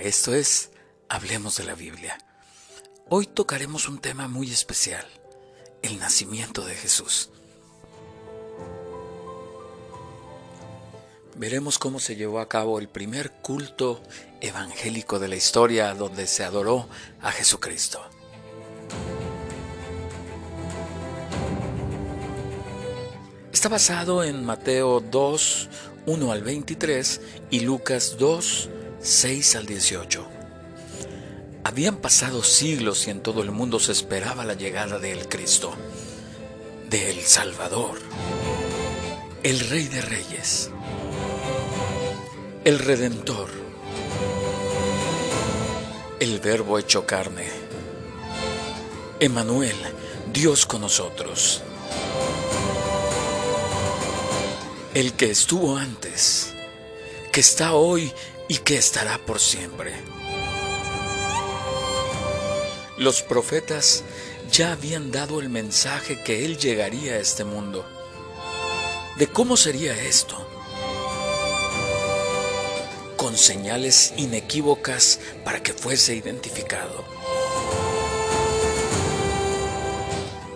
Esto es Hablemos de la Biblia. Hoy tocaremos un tema muy especial, el nacimiento de Jesús. Veremos cómo se llevó a cabo el primer culto evangélico de la historia donde se adoró a Jesucristo. Está basado en Mateo 2, 1 al 23 y Lucas 2, 6 al 18. Habían pasado siglos y en todo el mundo se esperaba la llegada del Cristo, del Salvador, el Rey de Reyes, el Redentor, el Verbo hecho carne, Emanuel, Dios con nosotros, el que estuvo antes, que está hoy y que estará por siempre. Los profetas ya habían dado el mensaje que Él llegaría a este mundo. ¿De cómo sería esto? Con señales inequívocas para que fuese identificado.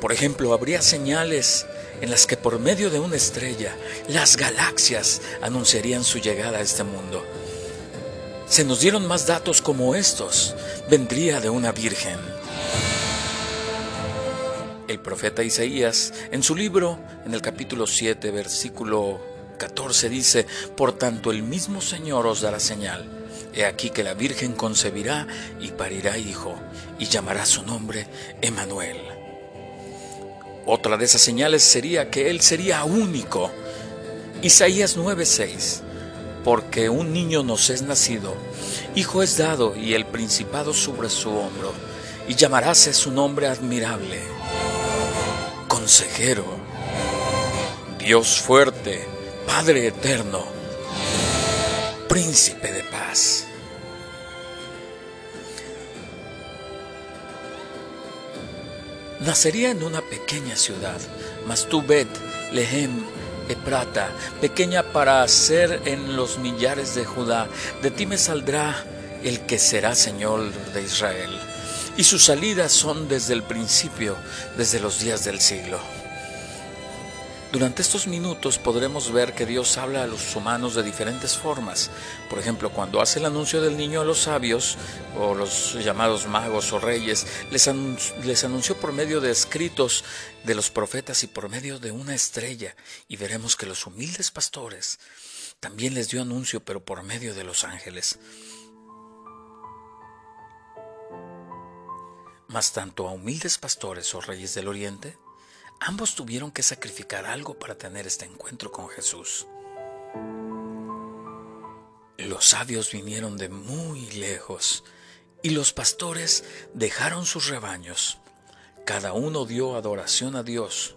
Por ejemplo, habría señales en las que por medio de una estrella las galaxias anunciarían su llegada a este mundo. Se nos dieron más datos como estos. Vendría de una virgen. El profeta Isaías, en su libro, en el capítulo 7, versículo 14, dice, Por tanto el mismo Señor os dará señal. He aquí que la Virgen concebirá y parirá hijo, y llamará su nombre Emanuel. Otra de esas señales sería que Él sería único. Isaías 9:6 porque un niño nos es nacido, hijo es dado y el principado sobre su hombro, y llamaráse su nombre admirable, consejero, Dios fuerte, Padre eterno, príncipe de paz. Nacería en una pequeña ciudad, Mastubet, Lehem, Eprata, pequeña para ser en los millares de Judá. De ti me saldrá el que será Señor de Israel. Y sus salidas son desde el principio, desde los días del siglo. Durante estos minutos podremos ver que Dios habla a los humanos de diferentes formas. Por ejemplo, cuando hace el anuncio del niño a los sabios, o los llamados magos o reyes, les, anunció, por medio de escritos de los profetas y por medio de una estrella. Y veremos que los humildes pastores también les dio anuncio, pero por medio de los ángeles. Mas tanto a humildes pastores o reyes del oriente, Ambos tuvieron que sacrificar algo para tener este encuentro con Jesús. Los sabios vinieron de muy lejos y los pastores dejaron sus rebaños. Cada uno dio adoración a Dios,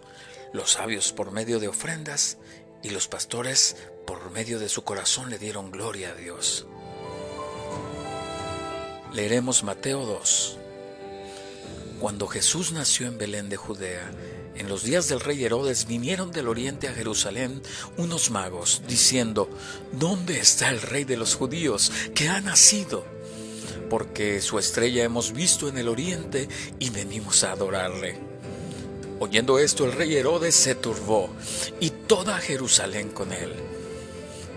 los sabios por medio de ofrendas y los pastores por medio de su corazón le dieron gloria a Dios. Leeremos Mateo 2. Cuando Jesús nació en Belén de Judea, en los días del rey Herodes vinieron del oriente a Jerusalén unos magos, diciendo, ¿Dónde está el rey de los judíos que ha nacido? Porque su estrella hemos visto en el oriente y venimos a adorarle. Oyendo esto, el rey Herodes se turbó y toda Jerusalén con él.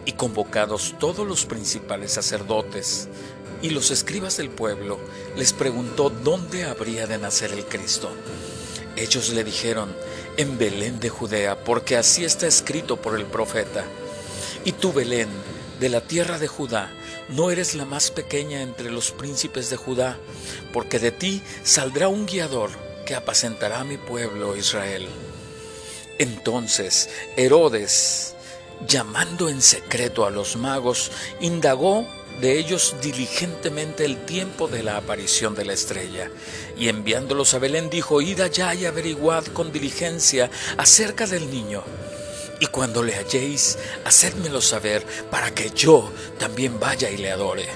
Y convocados todos los principales sacerdotes y los escribas del pueblo, les preguntó dónde habría de nacer el Cristo. Ellos le dijeron, en Belén de Judea, porque así está escrito por el profeta. Y tú, Belén, de la tierra de Judá, no eres la más pequeña entre los príncipes de Judá, porque de ti saldrá un guiador que apacentará a mi pueblo Israel. Entonces Herodes, llamando en secreto a los magos, indagó de ellos diligentemente el tiempo de la aparición de la estrella. Y enviándolos a Belén dijo, id allá y averiguad con diligencia acerca del niño. Y cuando le halléis, hacedmelo saber para que yo también vaya y le adore.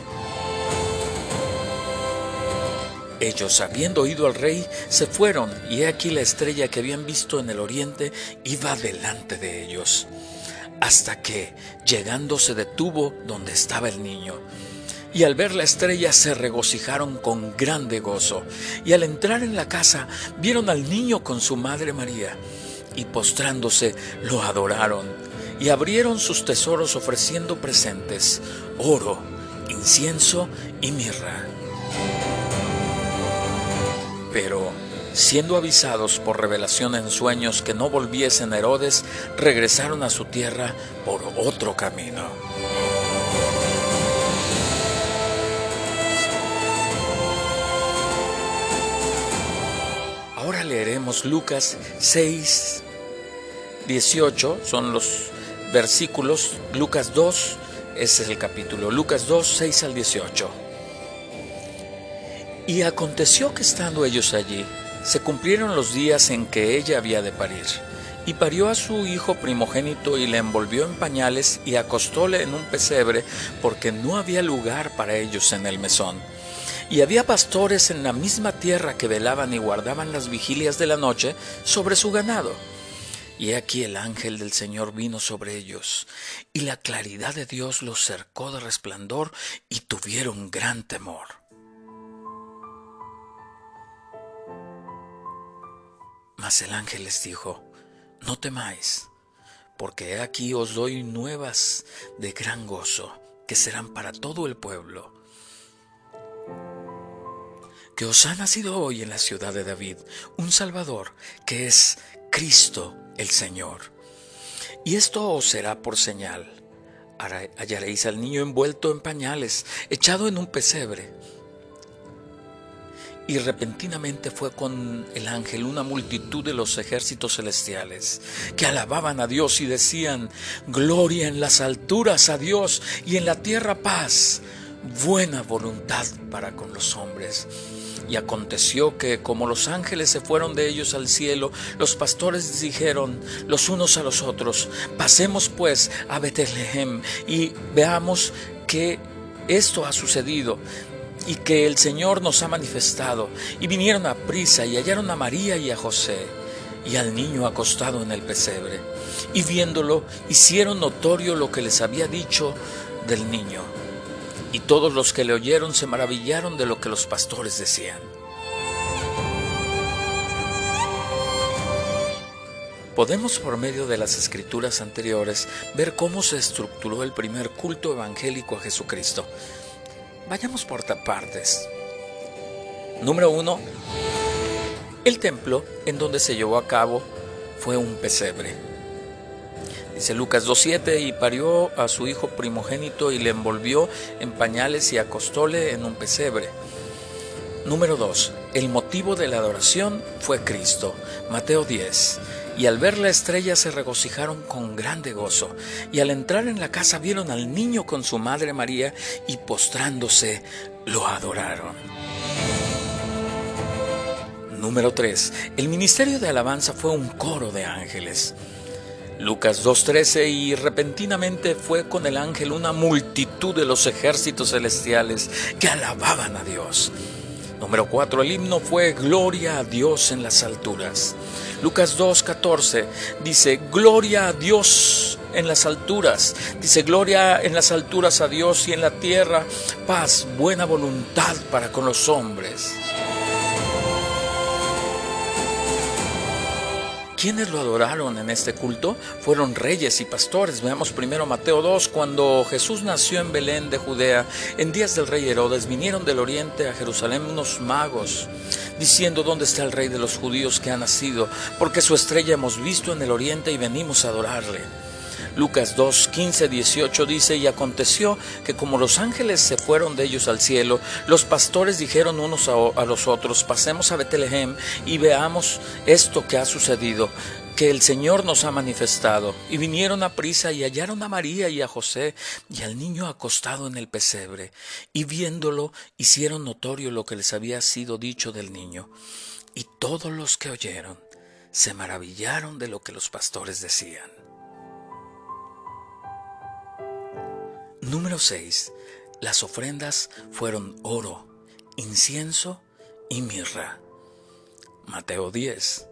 Ellos, habiendo oído al rey, se fueron, y he aquí la estrella que habían visto en el oriente iba delante de ellos hasta que, llegando, se detuvo donde estaba el niño. y al ver la estrella se regocijaron con grande gozo. Y al entrar en la casa vieron al niño con su madre María, y postrándose lo adoraron, y abrieron sus tesoros ofreciendo presentes, oro, incienso y mirra. Pero, siendo avisados por revelación en sueños que no volviesen Herodes, regresaron a su tierra por otro camino. Ahora leeremos Lucas 6, 18, son los versículos, Lucas 2, ese es el capítulo, Lucas 2, 6 al 18. Y aconteció que estando ellos allí, se cumplieron los días en que ella había de parir. Y parió a su hijo primogénito y le envolvió en pañales y acostóle en un pesebre, porque no había lugar para ellos en el mesón. Y había pastores en la misma tierra que velaban y guardaban las vigilias de la noche sobre su ganado. Y aquí el ángel del Señor vino sobre ellos, y la claridad de Dios los cercó de resplandor, y tuvieron gran temor. Mas el ángel les dijo, No temáis, porque aquí os doy nuevas de gran gozo, que serán para todo el pueblo que os ha nacido hoy en la ciudad de David un Salvador, que es Cristo el Señor. Y esto os será por señal. Hallaréis al niño envuelto en pañales, echado en un pesebre. Y repentinamente fue con el ángel una multitud de los ejércitos celestiales, que alababan a Dios y decían, Gloria en las alturas a Dios y en la tierra paz, buena voluntad para con los hombres. Y aconteció que como los ángeles se fueron de ellos al cielo, los pastores dijeron los unos a los otros, pasemos pues a Betlehem y veamos que esto ha sucedido y que el Señor nos ha manifestado. Y vinieron a prisa y hallaron a María y a José y al niño acostado en el pesebre. Y viéndolo, hicieron notorio lo que les había dicho del niño. Y todos los que le oyeron se maravillaron de lo que los pastores decían. Podemos por medio de las escrituras anteriores ver cómo se estructuró el primer culto evangélico a Jesucristo. Vayamos por partes. Número uno, el templo en donde se llevó a cabo fue un pesebre. Dice Lucas 2.7, y parió a su hijo primogénito y le envolvió en pañales y acostóle en un pesebre. Número 2. El motivo de la adoración fue Cristo. Mateo 10. Y al ver la estrella se regocijaron con grande gozo. Y al entrar en la casa vieron al niño con su madre María y postrándose lo adoraron. Número 3. El ministerio de alabanza fue un coro de ángeles. Lucas 2.13 y repentinamente fue con el ángel una multitud de los ejércitos celestiales que alababan a Dios. Número 4. El himno fue Gloria a Dios en las alturas. Lucas 2.14 dice Gloria a Dios en las alturas. Dice Gloria en las alturas a Dios y en la tierra paz, buena voluntad para con los hombres. ¿Quiénes lo adoraron en este culto? Fueron reyes y pastores. Veamos primero Mateo 2, cuando Jesús nació en Belén de Judea, en días del rey Herodes, vinieron del oriente a Jerusalén unos magos, diciendo, ¿dónde está el rey de los judíos que ha nacido? Porque su estrella hemos visto en el oriente y venimos a adorarle. Lucas 2, 15, 18 dice, y aconteció que como los ángeles se fueron de ellos al cielo, los pastores dijeron unos a, los otros, pasemos a Betlehem y veamos esto que ha sucedido que el Señor nos ha manifestado. Y vinieron a prisa y hallaron a María y a José y al niño acostado en el pesebre, y viéndolo hicieron notorio lo que les había sido dicho del niño. Y todos los que oyeron se maravillaron de lo que los pastores decían. Número 6. Las ofrendas fueron oro, incienso y mirra. Mateo 10.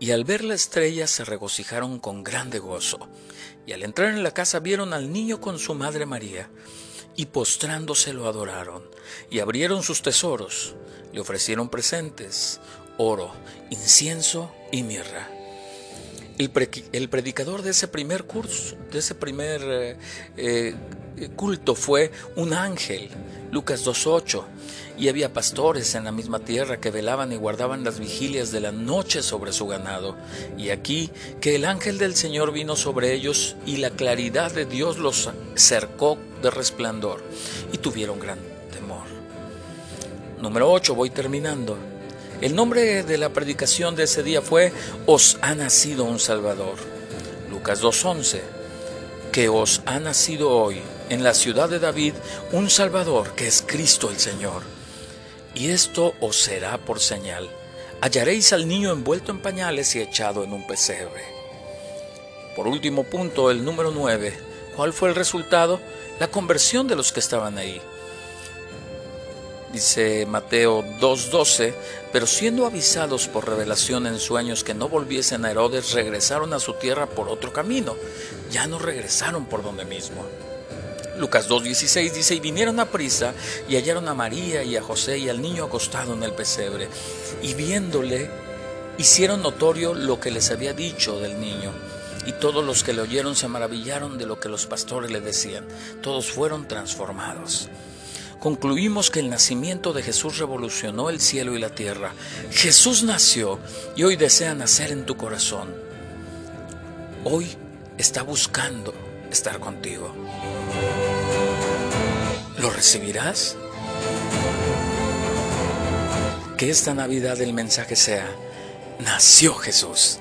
Y al ver la estrella se regocijaron con grande gozo. Y al entrar en la casa vieron al niño con su madre María. y postrándose lo adoraron, y abrieron sus tesoros, le ofrecieron presentes, oro, incienso y mirra. El, predicador de ese primer curso, de ese primer eh, eh, culto fue un ángel, Lucas 2.8, y había pastores en la misma tierra que velaban y guardaban las vigilias de la noche sobre su ganado. Y aquí que el ángel del Señor vino sobre ellos y la claridad de Dios los cercó de resplandor y tuvieron gran temor. Número 8, voy terminando. El nombre de la predicación de ese día fue Os ha nacido un Salvador. Lucas 2.11. Que os ha nacido hoy en la ciudad de David un Salvador que es Cristo el Señor. Y esto os será por señal. Hallaréis al niño envuelto en pañales y echado en un pesebre. Por último punto, el número 9. ¿Cuál fue el resultado? La conversión de los que estaban ahí. Dice Mateo 2.12, pero siendo avisados por revelación en sueños que no volviesen a Herodes, regresaron a su tierra por otro camino. Ya no regresaron por donde mismo. Lucas 2.16 dice, y vinieron a prisa y hallaron a María y a José y al niño acostado en el pesebre, y viéndole, hicieron notorio lo que les había dicho del niño. Y todos los que le oyeron se maravillaron de lo que los pastores le decían. Todos fueron transformados. Concluimos que el nacimiento de Jesús revolucionó el cielo y la tierra. Jesús nació y hoy desea nacer en tu corazón. Hoy está buscando estar contigo. ¿Lo recibirás? Que esta Navidad el mensaje sea, nació Jesús.